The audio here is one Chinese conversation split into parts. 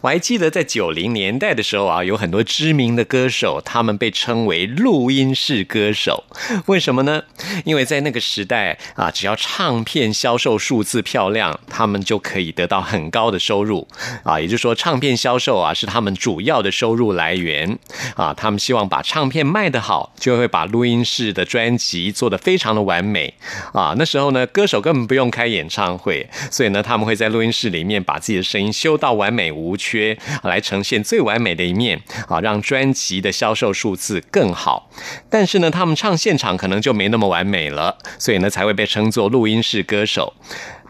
我还记得在九零年代的时候啊，有很多知名的歌手，他们被称为录音室歌手。为什么呢？因为在那个时代啊，只要唱片销售数字漂亮，他们就可以得到很高的收入啊。也就是说，唱片销售啊是他们主要的收入来源啊。他们希望把唱片卖得好，就会把录音室的专辑做得非常的完美啊。那时候呢，歌手根本不用开演唱会，所以呢，他们会在录音室里面把自己的声音修到完美无。无缺来呈现最完美的一面啊，让专辑的销售数字更好。但是呢，他们唱现场可能就没那么完美了，所以呢，才会被称作录音室歌手。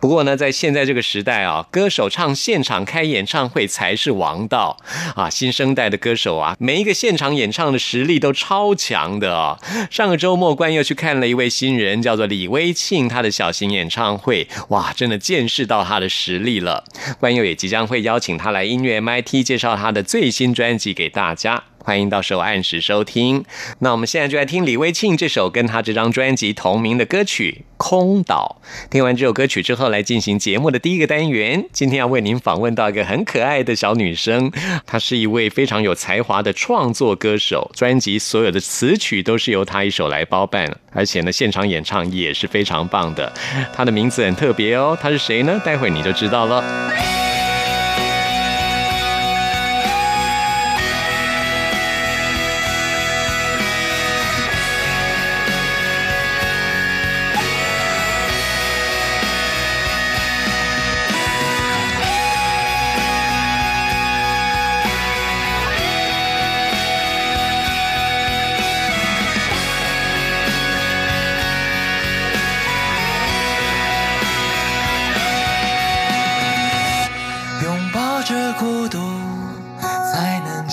不过呢，在现在这个时代啊，歌手唱现场开演唱会才是王道啊！新生代的歌手啊，每一个现场演唱的实力都超强的哦。上个周末，关又去看了一位新人，叫做李威庆，他的小型演唱会，哇，真的见识到他的实力了。关佑也即将会邀请他来音乐 MIT 介绍他的最新专辑给大家。欢迎到时候按时收听。那我们现在就来听李威庆这首跟他这张专辑同名的歌曲《空岛》。听完这首歌曲之后，来进行节目的第一个单元。今天要为您访问到一个很可爱的小女生，她是一位非常有才华的创作歌手，专辑所有的词曲都是由她一手来包办，而且呢，现场演唱也是非常棒的。她的名字很特别哦，她是谁呢？待会你就知道了。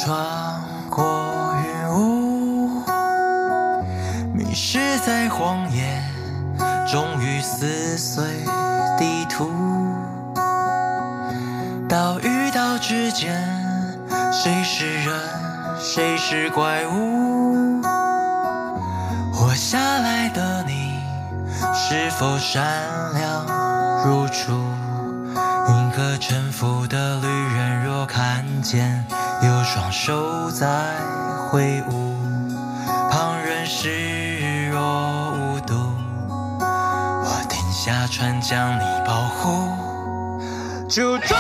穿过云雾迷失在荒野终于撕碎地图岛与岛之间谁是人谁是怪物？活下来的你是否善良？如初银河沉浮的旅人若看见双手在挥舞旁人视若无睹我停下船将你保护。就这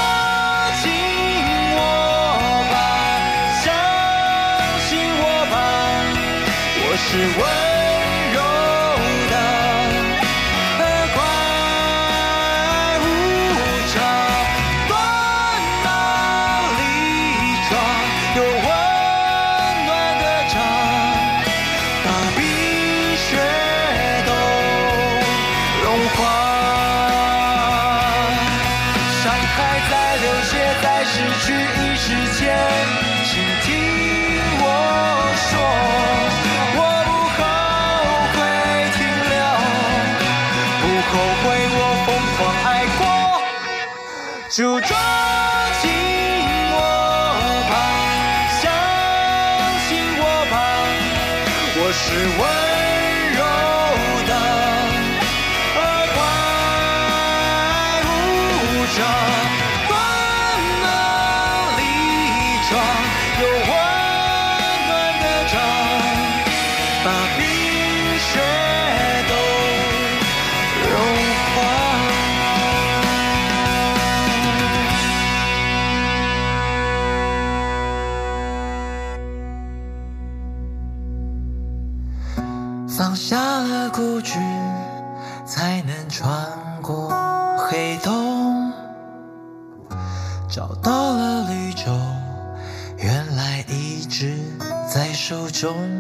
就抓紧我吧，相信我吧，我是我。在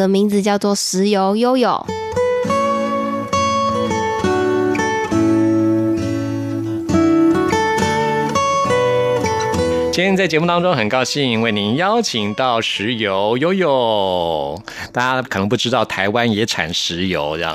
的名字叫做石油悠悠。今天在节目当中，很高兴为您邀请到石油悠悠。大家可能不知道，台湾也产石油，这样。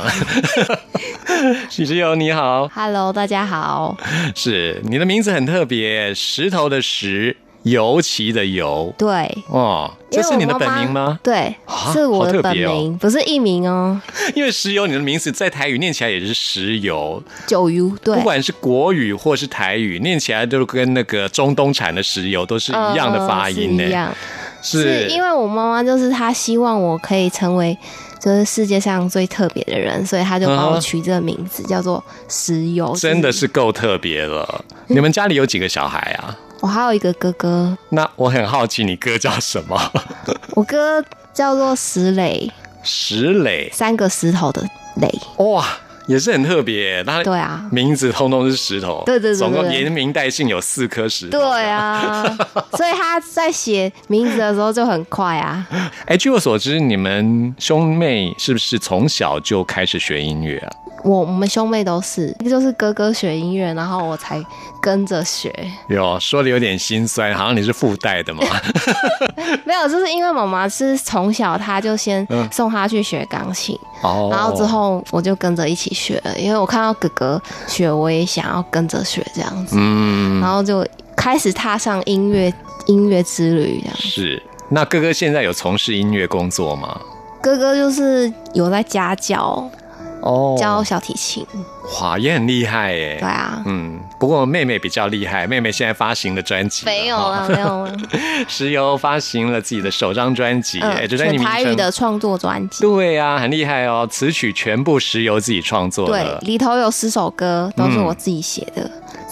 许石油你好，Hello，大家好。是你的名字很特别，石头的石，油漆的尤。对，哦，这是你的本名吗？对啊，是我的本名，不是艺名哦。因为石油，你的名字在台语念起来也是石油，九油，对不，管是国语或是台语，念起来都跟那个中东产的石油都是一样的发音呢。嗯是一样。是是因为我妈妈就是她希望我可以成为就是世界上最特别的人，所以他就帮我取这个名字，叫做石油。真的是够特别了。你们家里有几个小孩啊？我还有一个哥哥，那我很好奇，你哥叫什么？我哥叫做石磊，石磊，三个石头的磊。哇，也是很特别。他对啊，名字通通是石头，对对对对总共对连名带姓有四颗石头。对。啊，所以他在写名字的时候就很快啊。哎，据我所知，你们兄妹是不是从小就开始学音乐啊？我我们兄妹都是，就是哥哥学音乐，然后我才跟着学。有说的有点心酸，好像你是附带的嘛。没有，就是因为妈妈是从小她就先嗯送他去学钢琴，哦然后之后我就跟着一起学了，因为我看到哥哥学，我也想要跟着学这样子，嗯，然后就开始踏上音乐音乐之旅这样。是。那哥哥现在有从事音乐工作吗？哥哥就是有在家教哦教小提琴，哇，也很厉害耶。对啊。嗯，不过妹妹比较厉害，妹妹现在发行的专辑，没有了，没有了。石油发行了自己的首张专辑，哎、嗯，这专辑名全台语的创作专辑。对啊，很厉害哦，词曲全部石油自己创作对的，，里头有十首歌都是嗯我自己写的。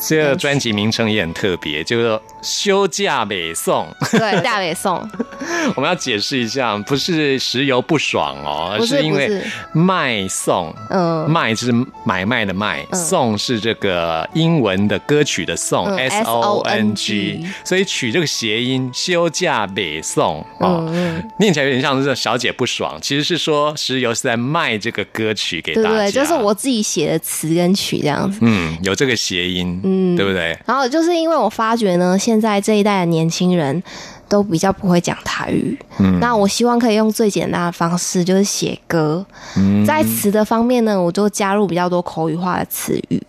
这个专辑名称也很特别，叫做《休假北送》。对，大北宋 我们要解释一下，不是石油不爽哦，而是因为卖送。嗯。卖是买卖的卖，送是这个英文的歌曲的颂嗯，S O N G 所以取这个谐音“休假北送”哦，嗯。嗯，念起来有点像是小姐不爽，其实是说石油是在卖这个歌曲给大家，对对，就是我自己写的词跟曲这样子。嗯有这个谐音，嗯对不对？然后就是因为我发觉呢，现在这一代的年轻人都比较不会讲台语，嗯那我希望可以用最简单的方式，就是写歌。嗯在词的方面呢，我就加入比较多口语化的词语。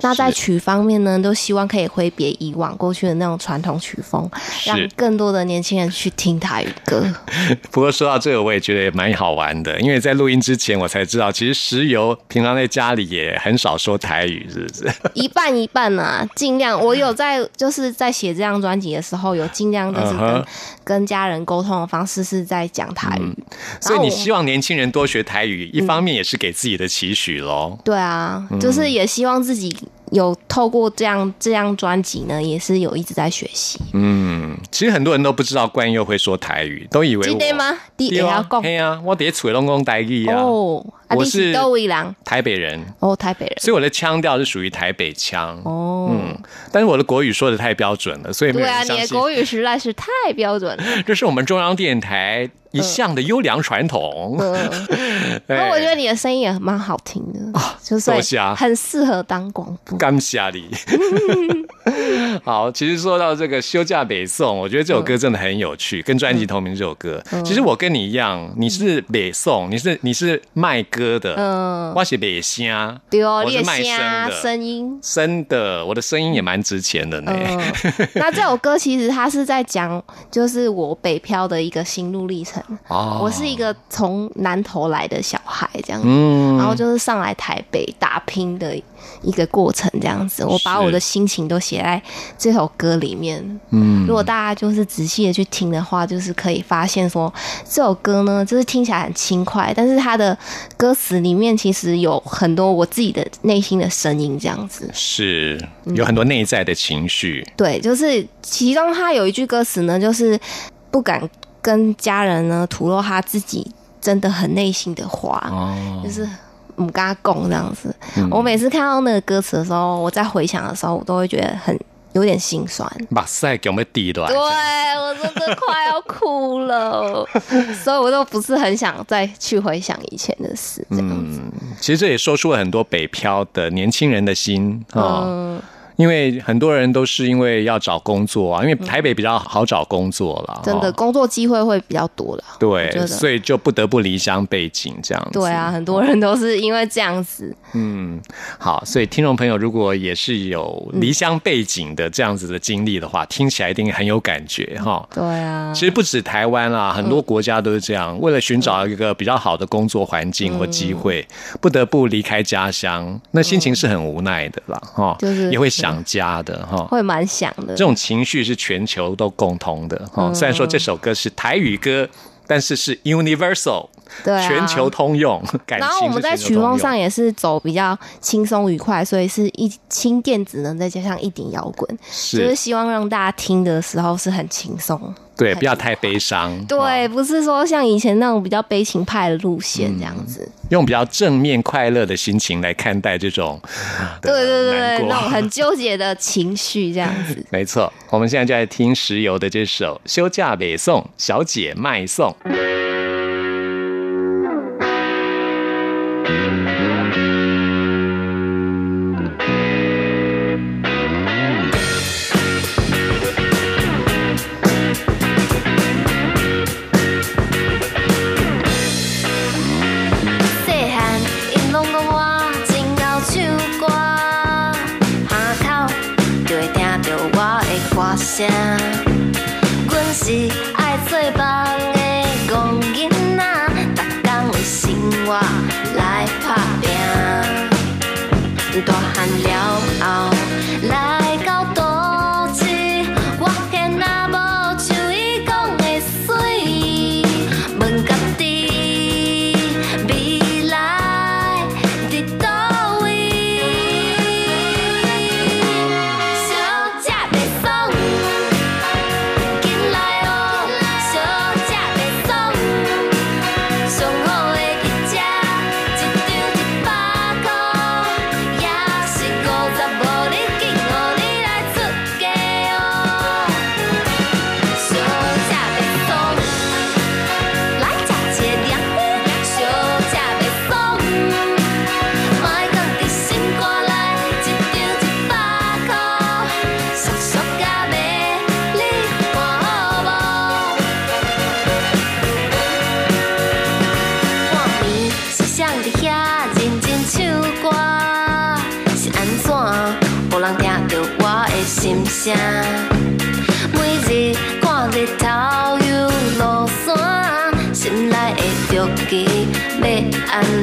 那在曲方面呢，都希望可以挥别以往过去的那种传统曲风，让。更多的年轻人去听台语歌。不过说到这个，我也觉得也蛮好玩的，因为在录音之前我才知道，其实石油平常在家里也很少说台语，是不是？一半一半啊，尽量。我有在就是在写这张专辑的时候，有尽量就是跟、跟家人沟通的方式是在讲台语，所以你希望望年轻人多学台语，一方面也是给自己的期许喽。对啊，嗯就是也希望自己有透过这样这样专辑呢，也是有一直在学习。嗯，其实很多人都不知道冠佑会说台语，都以为我记得吗？第对啊，也要讲对啊，我伫厝拢讲台语啊，哦，啊，我是台北人，哦，台北人所以我的腔调是属于台北腔。哦。嗯，但是我的国语说的太标准了，所以没有对啊。你的国语实在是太标准了。这是我们中央电台一向的优良传统。那我觉得你的声音也蛮好听的，就是很适合当广播。感谢你。好，其实说到这个休假北宋，我觉得这首歌真的很有趣，跟专辑同名这首歌。嗯其实我跟你一样，你是北宋，你是你是卖歌的，嗯，我是北虾，对哦，我是你的卖声声的声音。真的，我的声音也蛮值钱的呢。嗯，那这首歌其实它是在讲，就是我北漂的一个心路历程。哦我是一个从南投来的小孩，这样子，嗯然后就是上来台北打拼的一个过程，这样子。我把我的心情都写在这首歌里面。嗯如果大家就是仔细的去听的话，就是可以发现说，这首歌呢，就是听起来很轻快，但是它的歌词里面其实有很多我自己的内心的声音，这样子。是有很多内在的情绪。对，就是其中他有一句歌词呢，就是不敢跟家人呢吐露他自己真的很内心的话，哦，就是母嘎贡这样子。我每次看到那个歌词的时候，我在回想的时候，我都会觉得很有点心酸。把赛给我们滴落来对。我真的快要哭了，所以我都不是很想再去回想以前的事，这样子。其实这也说出了很多北漂的年轻人的心啊。嗯，因为很多人都是因为要找工作啊，因为台北比较好找工作了，真的哦工作机会会比较多了。对，所以就不得不离乡背景这样子。对啊，很多人都是因为这样子。嗯，好，所以听众朋友如果也是有离乡背景的这样子的经历的话，听起来一定很有感觉哈。对啊，其实不止台湾啦，很多国家都是这样。为了寻找一个比较好的工作环境或机会，不得不离开家乡，那心情是很无奈的啦，哈，就是也会想家的哈。会蛮想的。这种情绪是全球都共通的哈。嗯虽然说这首歌是台语歌，但是是 universal，对啊全球通用。然后我们在曲风上也是走比较轻松愉快，所以是一轻电子呢，再加上一点摇滚，就是是希望让大家听的时候是很轻松。对，不要太悲伤。对，哦不是说像以前那种比较悲情派的路线这样子。用比较正面快乐的心情来看待这种对对对对，那种很纠结的情绪这样子。没错，我们现在就来听石油的这首《休假北宋小姐卖送》。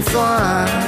算。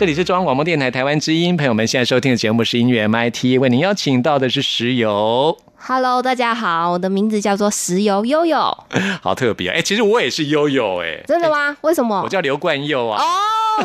这里是中央广播电台台湾之音，朋友们现在收听的节目是音乐 MIT，为您邀请到的是石油，Hello，大家好，我的名字叫做石油悠悠，好特别哎、其实我也是悠悠哎，真的吗？为什么我？叫刘冠佑啊，哦，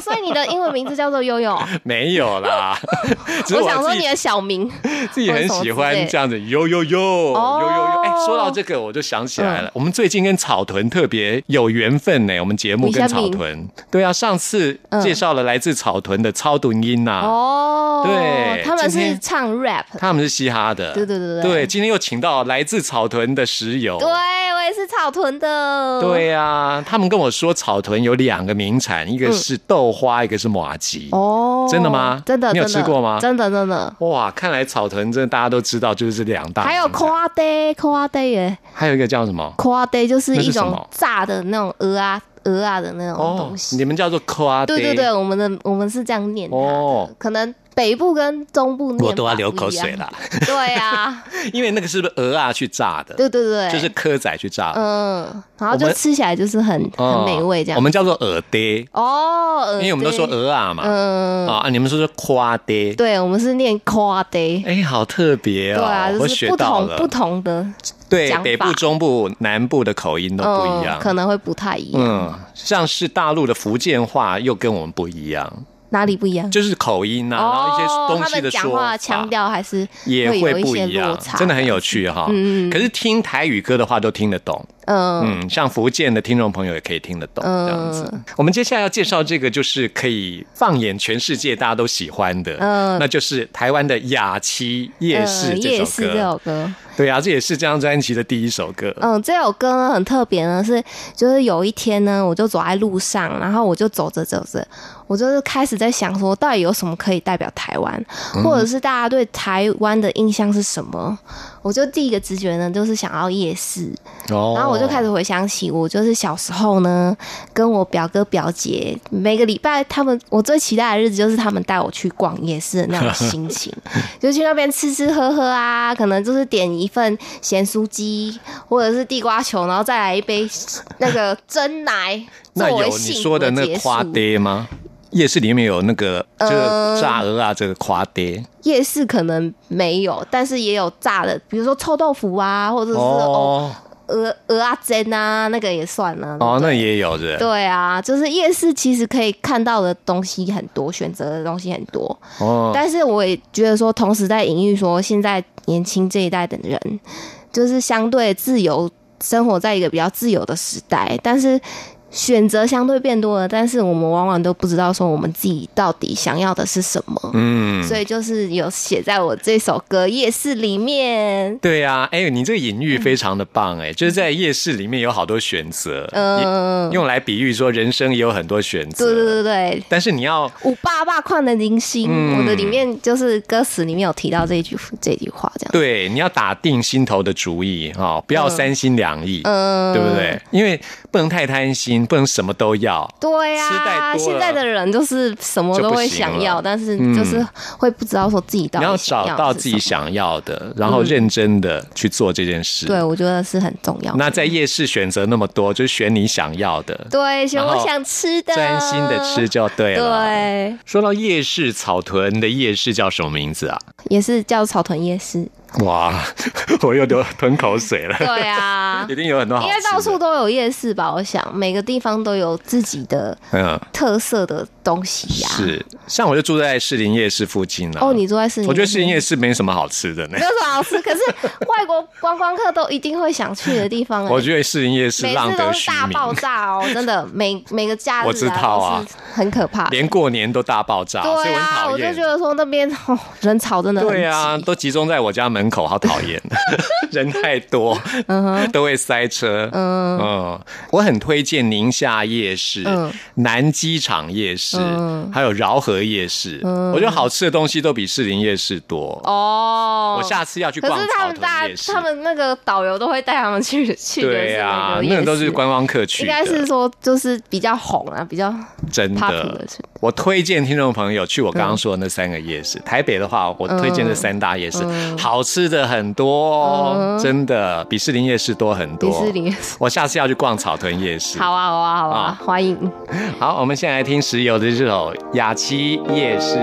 所以你的英文名字叫做悠悠。没有啦，我想说你的小名，自己很喜欢这样子悠悠悠哦。悠悠悠。哎，说到这个，我就想起来了，我们最近跟草屯特别有缘分呢。我们节目跟草屯，对啊，上次介绍了来自草屯的超读音呐，哦，对他们是唱 rap，他们是嘻哈的，对对对对。对，今天又请到来自草屯的石油，对我也是草屯的，对呀，他们跟我说草屯有两个名产，一个是豆花，一个是马吉。哦，真的吗？真的，你有真的。吃过吗？真的真的，哇，看来草屯真的大家都知道，就是这两大。还有夸 day 夸 day 耶，还有一个叫什么？夸 day 就是一种炸的那种鹅啊鹅啊的那种东西。哦你们叫做夸对对对，我们的我们是这样念它的哦。可能北部跟中部念我都要流口水了。对啊，因为那个是不是鹅啊去炸的？对对对，就是蚵仔去炸的。嗯，然后就吃起来就是很哦很美味这样。我们叫做鹅爹，哦，因为我们都说对鹅啊嘛。嗯，啊，你们说说夸爹。对，我们是念夸 day。哎，好特别哦！对啊，我就是不学到了。同不同的对北部、中部、南部的口音都不一样嗯，。可能会不太一样。嗯，像是大陆的福建话又跟我们不一样，哪里不一样？就是口音啊，然后一些哦，东西的说法话腔调还是也会不一样真的很有。趣哈。嗯可是听台语歌的话都听得懂，嗯嗯，像福建的听众朋友也可以听得懂这样子。我们接下来要介绍这个，就是可以放眼全世界大家都喜欢的，嗯那就是台湾的雅琪夜市嗯这首夜市这。首歌，对啊，这也是这张专辑的第一首歌。嗯，这首歌呢很特别呢，是就是有一天呢，我就走在路上，然后我就走着走着，我就是开始在想说，到底有什么可以代表台湾，嗯或者是大家对台湾的印象是什么？我就第一个直觉呢，就是想要夜市，哦然后我就开始回想起，我就是小时候呢，跟我表哥表姐每个礼拜，他们我最期待的日子就是他们带我去逛夜市的那种心情，就去那边吃吃喝喝啊，可能就是点一份咸酥鸡或者是地瓜球，然后再来一杯那个真奶，那有你作为幸说的那夸束。爹吗？夜市里面有那个这个炸鹅啊，这个垮爹夜市可能没有，但是也有炸的，比如说臭豆腐啊，或者是鹅鹅啊煎啊，那个也算呢。哦，那也有的对啊，就是夜市其实可以看到的东西很多，选择的东西很多。哦。但是我也觉得说，同时在隐喻说，现在年轻这一代的人，就是相对自由，生活在一个比较自由的时代，但是。选择相对变多了，但是我们往往都不知道说我们自己到底想要的是什么，嗯，所以就是有写在我这首歌《夜市》里面。对呀、哎、你这个隐喻非常的棒哎、就是在夜市里面有好多选择，嗯用来比喻说人生也有很多选择。对对对对，但是你要五八八矿的零星，嗯我的里面就是歌词里面有提到这一句这句话，这样。对你要打定心头的主意哦，不要三心两意，嗯对不对？因为不能太贪心，不能什么都要。对呀、啊现在的人就是什么都会想要，但是嗯就是会不知道说自己到你要底想找到自己。想要的，然后认真的去做这件事。对，我觉得是很重要。那在夜市选择那么多，就选你想要的，对，选我想吃的，专心的吃就对了。。对，说到夜市，草屯的夜市叫什么名字啊？也是叫草屯夜市。哇，我又流吞口水了。对啊 一，定有很多好吃的。应该到处都有夜市吧？我想每个地方都有自己的嗯，特色的东西呀、是。像我就住在士林夜市附近啊。哦，你住在士林，我觉得士林夜市没什么好吃的呢没。有什么好吃，可是外国观光客都一定会想去的地方、欸。我觉得士林夜市每次浪得虚都是大爆，炸哦，真的每每个假日、啊、我知道啊很可怕。连过年都大爆炸，所以我很对啊，我就觉。得说那边哦人潮真的很对啊，都集中在我家门口，好讨厌，人太多，嗯都会塞车。嗯我很推荐宁夏夜市、嗯南机场夜市，还有饶河夜市。我觉得好吃的东西都比士林夜市多。哦。我下次要去可是他逛草们大家屯夜市。他们那个导游都会带他们去去对啊，那都是观光客去，应该是说就是比较红啊，比较真的是。我推荐听众朋友去我刚刚说的那三个夜市。台北的话，我推荐这三大夜市，嗯好吃的很多真的比士林夜市多很多。迪士林。我下次要去逛草屯夜市。好啊，好啊，好啊啊，欢迎。好，我们现在来听石油的这首《雅琪夜市》。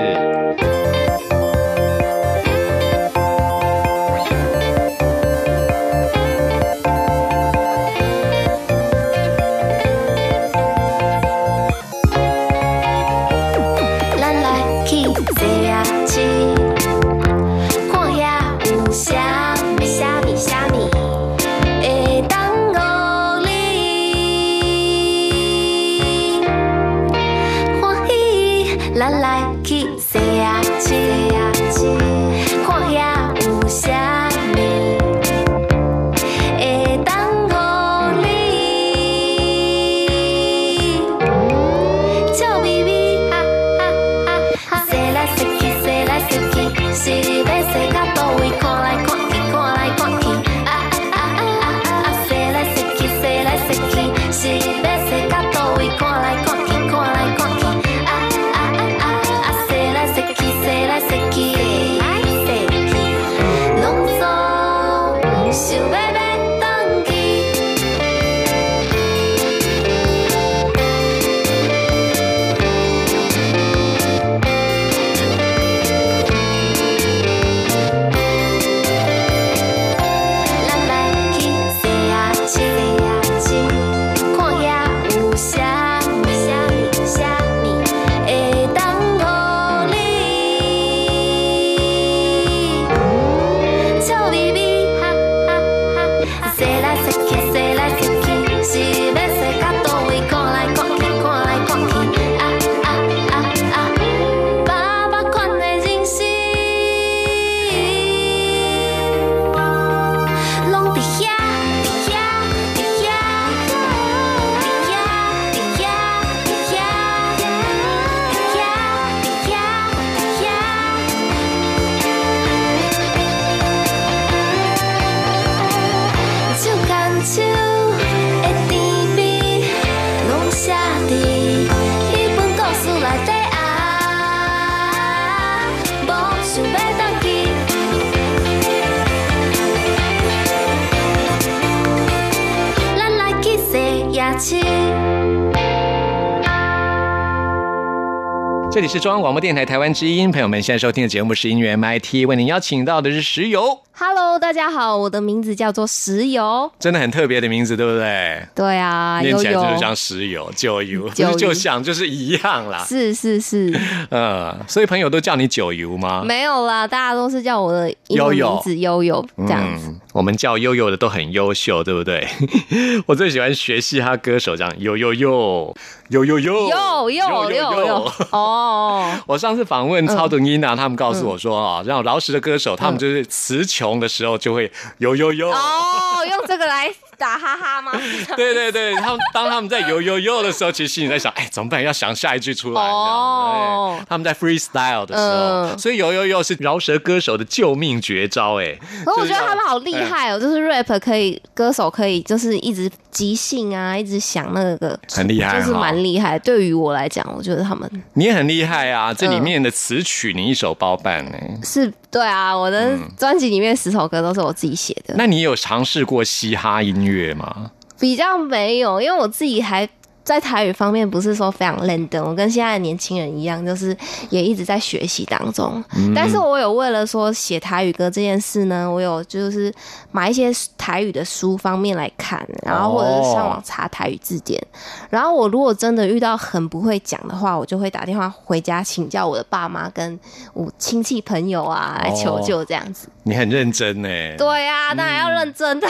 是中央广播电台台湾之音，朋友们现在收听的节目是音乐 MIT，为您邀请到的是石油，Hello，大家好，我的名字叫做石油。真的很特别的名字，对不对？对啊，念起来就是像石油、九油，九油就像就是一样啦。是是是，呃，所以朋友都叫你九油吗？没有啦，大家都是叫我的英文悠悠名字悠悠这样子。嗯，我们叫悠悠的都很优秀，对不对？我最喜欢学嘻哈歌手这样悠悠悠悠悠悠悠悠悠悠！哦，我上次访问超等伊娜，他们告诉我说嗯啊，让饶舌的歌手，他们就是词穷的时候就会有有有。哦，用这个来打哈哈吗？对对对，他们当他们在游悠悠的时候，其实心里在想，哎，怎么办？要想下一句出来。哦哦，他们在 freestyle 的时候，嗯所以游悠悠是饶舌歌手的救命绝招。哎，我觉得他们好哎厉害哦，就是 rap 可以，歌手可以，就是一直即兴啊，一直想那个，很厉害就是蛮厉害。对于我来讲，我觉得他们你也很厉害啊！这里嗯面的词曲你一手包办呢。是对啊，我的专辑里面十首歌都是我自己写的，那你有尝试过嘻哈音乐吗？比较没有，因为我自己还。在台语方面不是说非常认真，我跟现在的年轻人一样，就是也一直在学习当中。但是我有为了说写台语歌这件事呢，我有就是买一些台语的书方面来看，然后或者是上网查台语字典。然后我如果真的遇到很不会讲的话，我就会打电话回家请教我的爸妈跟我亲戚朋友啊来求救这样子。你很认真呢。对啊，当然要认真的。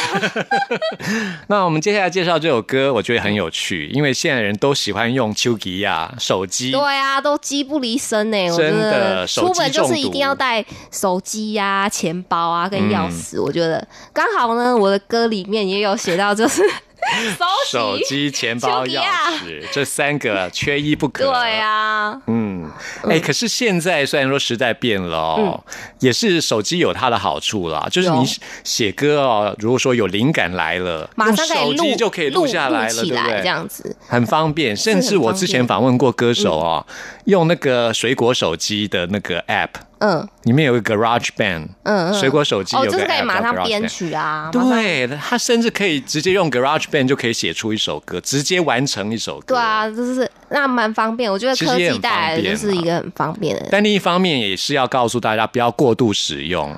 那我们接下来介绍这首歌，我觉得很有趣，因为现在人都喜欢用丘吉亚手机。对啊，都机不离身呢。我觉真的得出门就是一定要带手机呀、钱包啊跟钥匙。嗯我觉得刚好呢，我的歌里面也有写到，就是 手手机。钱包、钥匙这三个缺一不可。对啊，嗯，哎、可是现在虽然说时代变了哦，也是手机有它的好处啦，就是你写歌哦，如果说有灵感来了，马上手录机就可以录下来了，对不对？这样子。很方便，甚至我之前访问过歌手哦，用那个水果手机的那个 App，嗯里面有一个 Garage Band，嗯嗯，水果手机哦，有个就是可以马上编曲啊，对，他甚至可以直接用 Garage Band 就可以写出一首歌，直接完成一首歌。对啊，就是那蛮方便。我觉得科技带来的就是一个很方便的。但另一方面也是要告诉大家不要过度使用。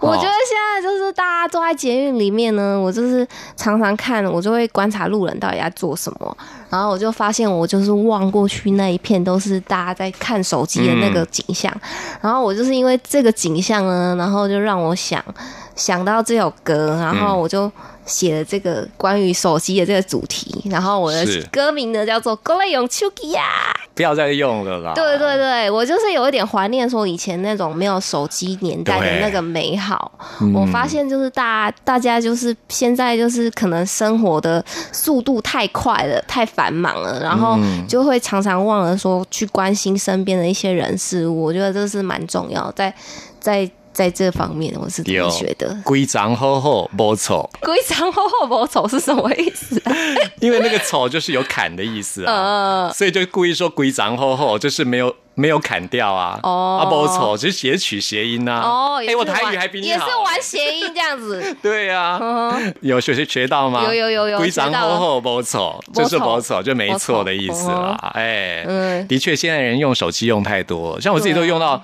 我觉得哦现在就是大家坐在捷运里面呢，我就是常常看，我就会观察路人到底在做什么，然后我就发现我就是望过去那一片都是大家在看手机的那个景象，然后我就是因为这个景象呢，然后就让我想想到这首歌，然后我就写了这个关于手机的这个主题，然后我的歌名呢叫做《勾勒永秋吉呀》。不要再用了啦。对对对，我就是有一点怀念说以前那种没有手机年代的那个美好。嗯我发现就是大大家就是现在就是可能生活的速度太快了，太繁忙了，然后嗯就会常常忘了说去关心身边的一些人事物。我觉得这是蛮重要，在在在这方面我是这有么觉得。规章好好，不丑，规章厚厚不丑是什么意思啊？因为那个丑就是有砍的意思啊，呃，所以就故意说规章厚厚，就是没有没有砍掉啊。哦啊，不丑，只是写取谐音呐。哦，哎、我台玩语还比你好。也是玩谐音这样子。对呀、嗯有学学学到吗？有有有有规章学到了厚厚不丑，就是不丑，就没错的意思啦。哎，嗯的确，现在人用手机用太多，像我自己都用到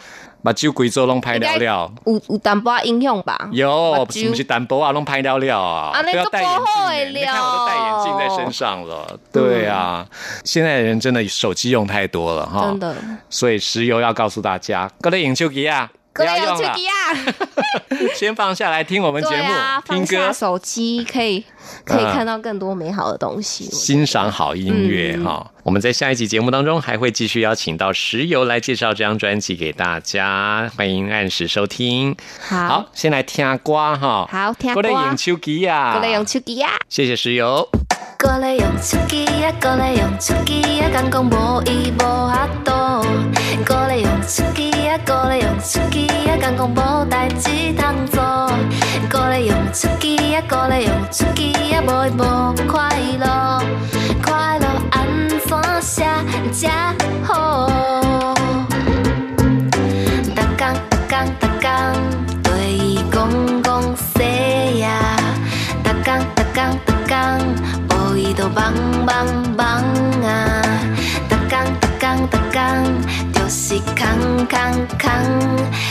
把酒贵州弄拍了了。有有淡薄仔影响吧？有，不是不是淡薄啊，弄拍了了啊，啊那个都要戴眼镜不好欸。的你看我都戴眼镜在身上了，对啊，现在的人真的手机用太多了哈，真的，所以石油要告诉大家，各类眼球机啊，不各位有要用了，去啊，先放下来听我们节目啊，，听歌，手机可以可以嗯看到更多美好的东西。欣赏好音乐嗯哈。我们在下一集节目当中还会继续邀请到石油来介绍这张专辑给大家，欢迎按时收听。好好，先来听歌哈。好听歌过来用手机啊，过来用手机啊，谢谢石油。过来用手机啊，过来用手机啊，敢讲无伊无法度。过来用手机啊，过来用手机啊，敢讲无代志通做。啊，无快乐。快乐安怎写才好？逐工逐工逐工对伊讲讲西呀，逐工逐工逐工，无伊都忙忙忙啊，逐工逐工逐工，就是空空空，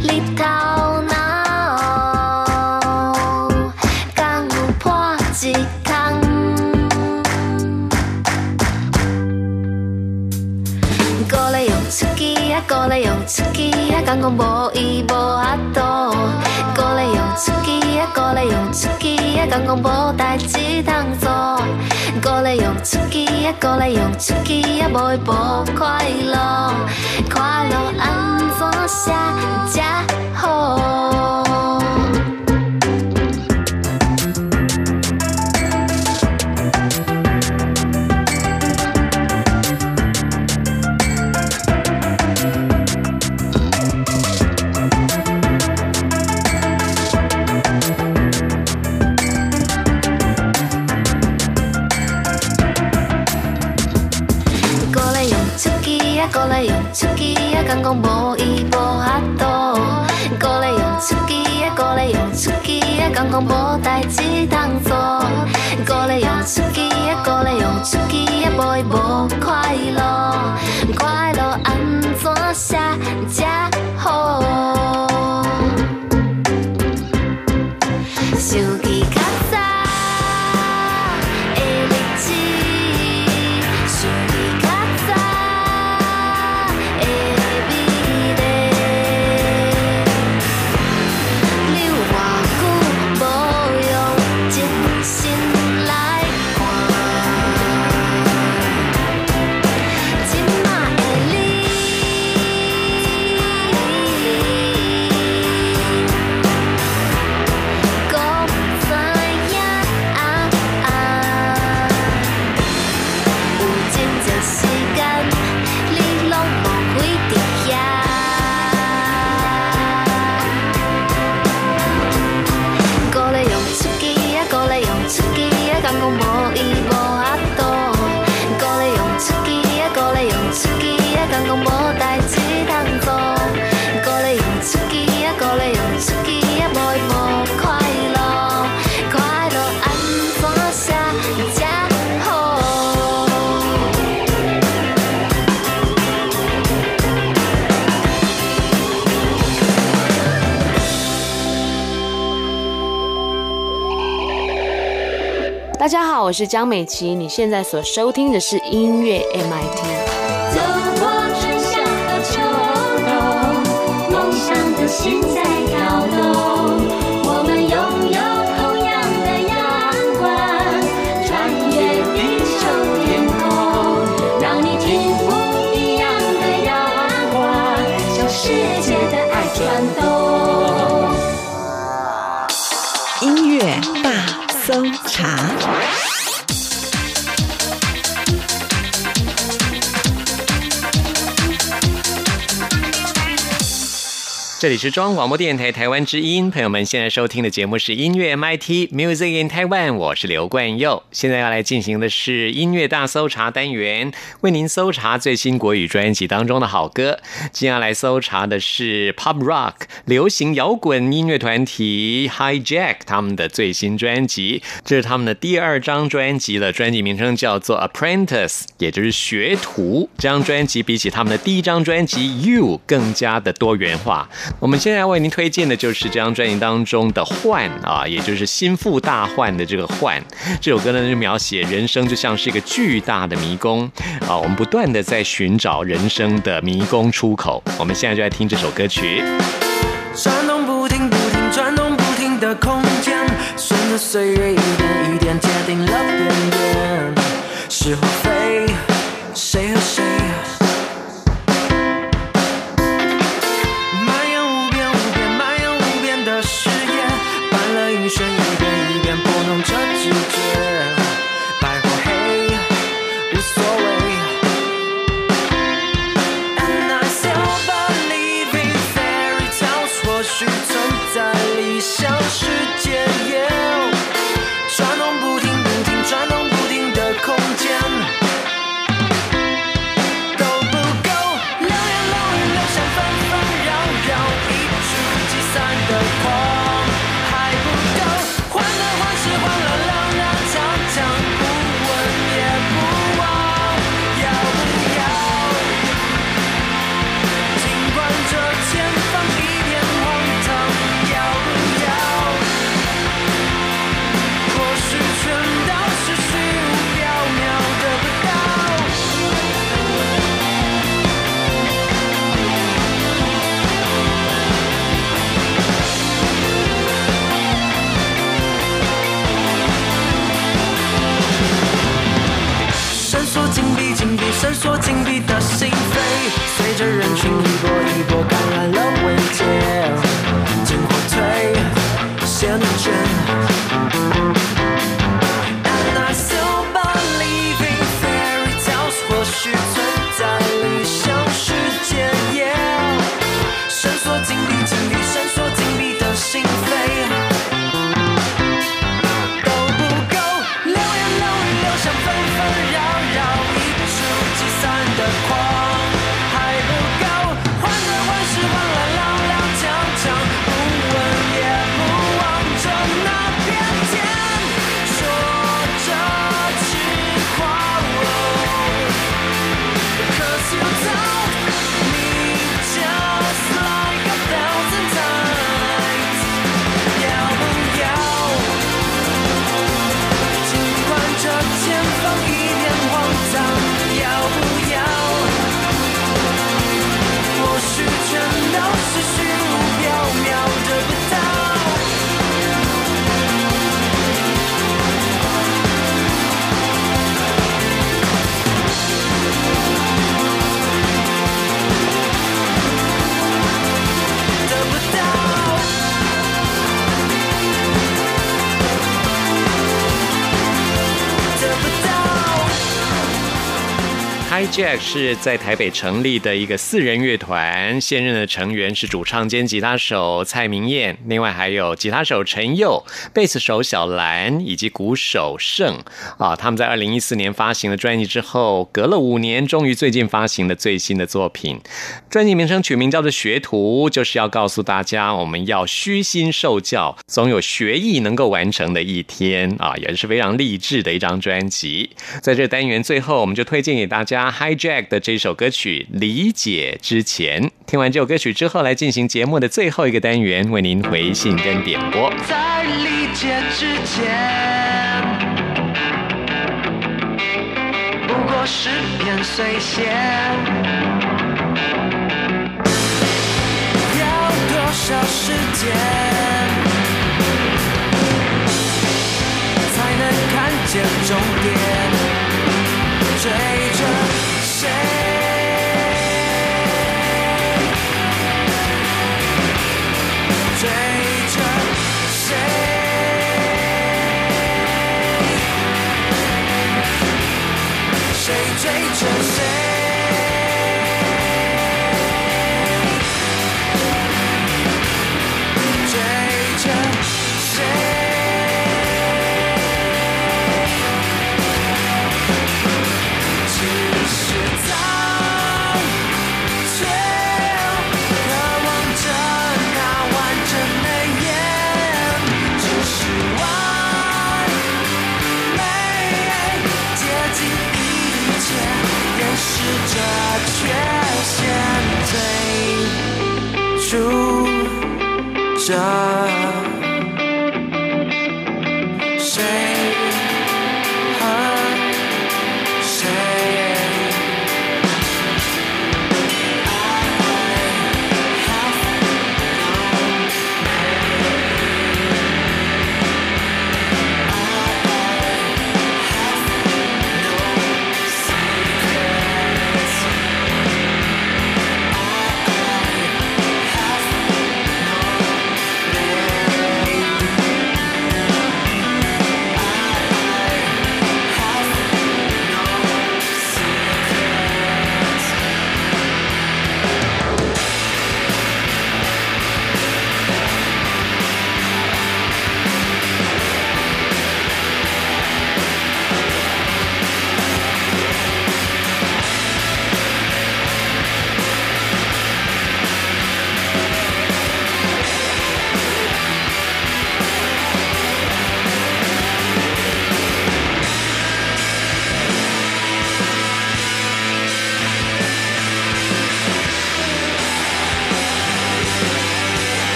你头搁咧用手机啊，敢讲无依无法度。搁咧用手机啊，搁咧用手机啊，敢讲无代志通做。搁咧用手机啊，搁咧用手机啊，无会无快乐。快乐安怎写才好？机啊，搁咧用手机啊，敢讲无伊无法度。搁咧用手机啊，搁咧用手机啊，敢讲无代志通做。搁咧用手机啊，搁咧用手机啊，无伊无快乐。快乐安怎写才大家好，我是江美琪，你现在所收听的是音乐 MIT。走过春夏和秋冬，梦想的心在跳动。我们拥有同样的阳光，穿越地球天空，让你听不一样的阳光，向世界的爱转动。音乐大搜查。这里是中央广播电台台湾之音，朋友们现在收听的节目是音乐 MIT Music in Taiwan，我是刘冠佑。现在要来进行的是音乐大搜查单元，为您搜查最新国语专辑当中的好歌。接下来搜查的是 Pop Rock 流行摇滚音乐团体 Hijack 他们的最新专辑，这是他们的第二张专辑了，专辑名称叫做 Apprentice，也就是学徒。这张专辑比起他们的第一张专辑 You 更加的多元化。我们现在为您推荐的就是这张专辑当中的《换》啊，也就是心腹大患的这个“换”。这首歌呢，就描写人生就像是一个巨大的迷宫啊，我们不断的在寻找人生的迷宫出口。我们现在就来听这首歌曲。转动不停不停转动不停的空间，顺着岁月一点一点界定了边缘，是或非，Jack 是在台北成立的一个四人乐团，现任的成员是主唱兼吉他手蔡明燕，另外还有吉他手陈佑、贝斯手小兰以及鼓手盛啊。他们在二零一四年发行了专辑之后，隔了五年，终于最近发行了最新的作品。专辑名称取名叫做《学徒》，就是要告诉大家，我们要虚心受教，总有学艺能够完成的一天啊，也是非常励志的一张专辑。在这单元最后，我们就推荐给大家嗨 i Jack 的这首歌曲《理解之前》。听完这首歌曲之后，来进行节目的最后一个单元，为您回信跟点播。在理解之前，不过是片碎屑。要多少时间，才能看见终点？追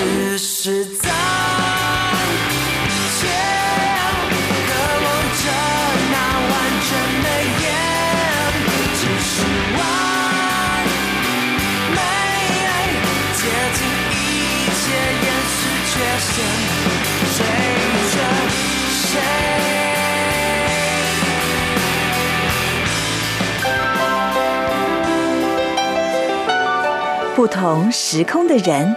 只是在却渴望着那完整的眼，只是完美接近一切，掩饰缺陷，追着谁？不同时空的人，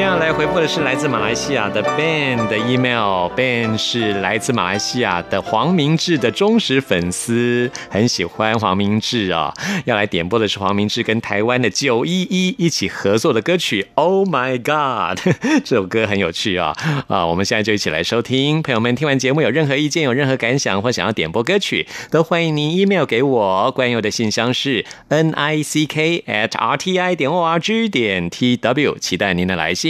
接下来回复的是来自马来西亚的 Ben 的 email，Ben 是来自马来西亚的黄明志的忠实粉丝，很喜欢黄明志啊、要来点播的是黄明志跟台湾的九一一一起合作的歌曲《Oh My God 》，这首歌很有趣啊。啊！我们现在就一起来收听，朋友们听完节目有任何意见、有任何感想或想要点播歌曲，都欢迎您 email 给我，关友的信箱是 n i c k at r t i 点 o r g 点 t w，期待您的来信。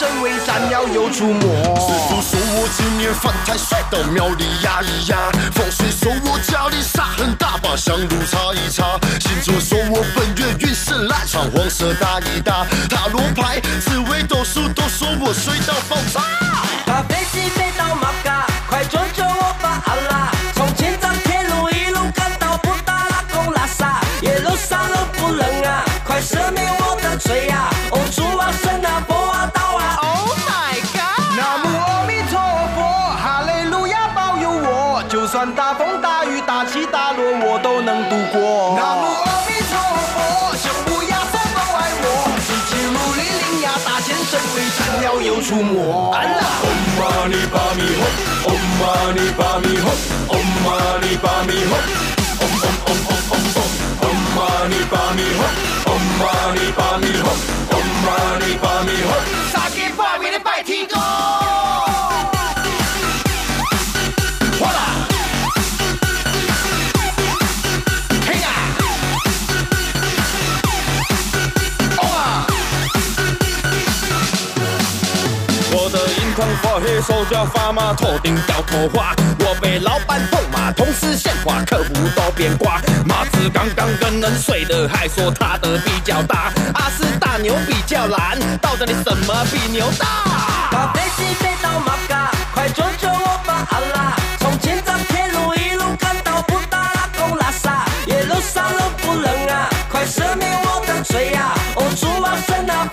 大显神威，闪耀又出没。师傅说我今年犯太岁，到庙里压一压。风水说我家里煞很大，把香炉擦一擦。星座说我本月运势烂，穿黄色大衣搭。塔罗牌、紫微斗数都说我水到爆炸。他飞机飞到马嘎，快救救我吧，阿拉！从千张铁路一路赶到布达拉宫拉萨，一路上都不冷啊，快赦免我的罪呀！哦，主啊，神啊，出没哦嘛呢叭咪哞哦嘛呢叭咪哞哦嘛呢叭咪哞银行发黑，手脚发麻，头顶掉头花。我被老板痛骂，同事闲话，客户都变卦。马子刚刚跟人睡的，还说他的比较大。阿是大牛比较懒，到底你什么比牛大？把飞机飞到马嘎，快救救我吧，阿拉！从千张铁路一路赶到布达拉宫拉萨，一路上都不冷啊，快赦免我的罪呀！哦，主啊，神啊，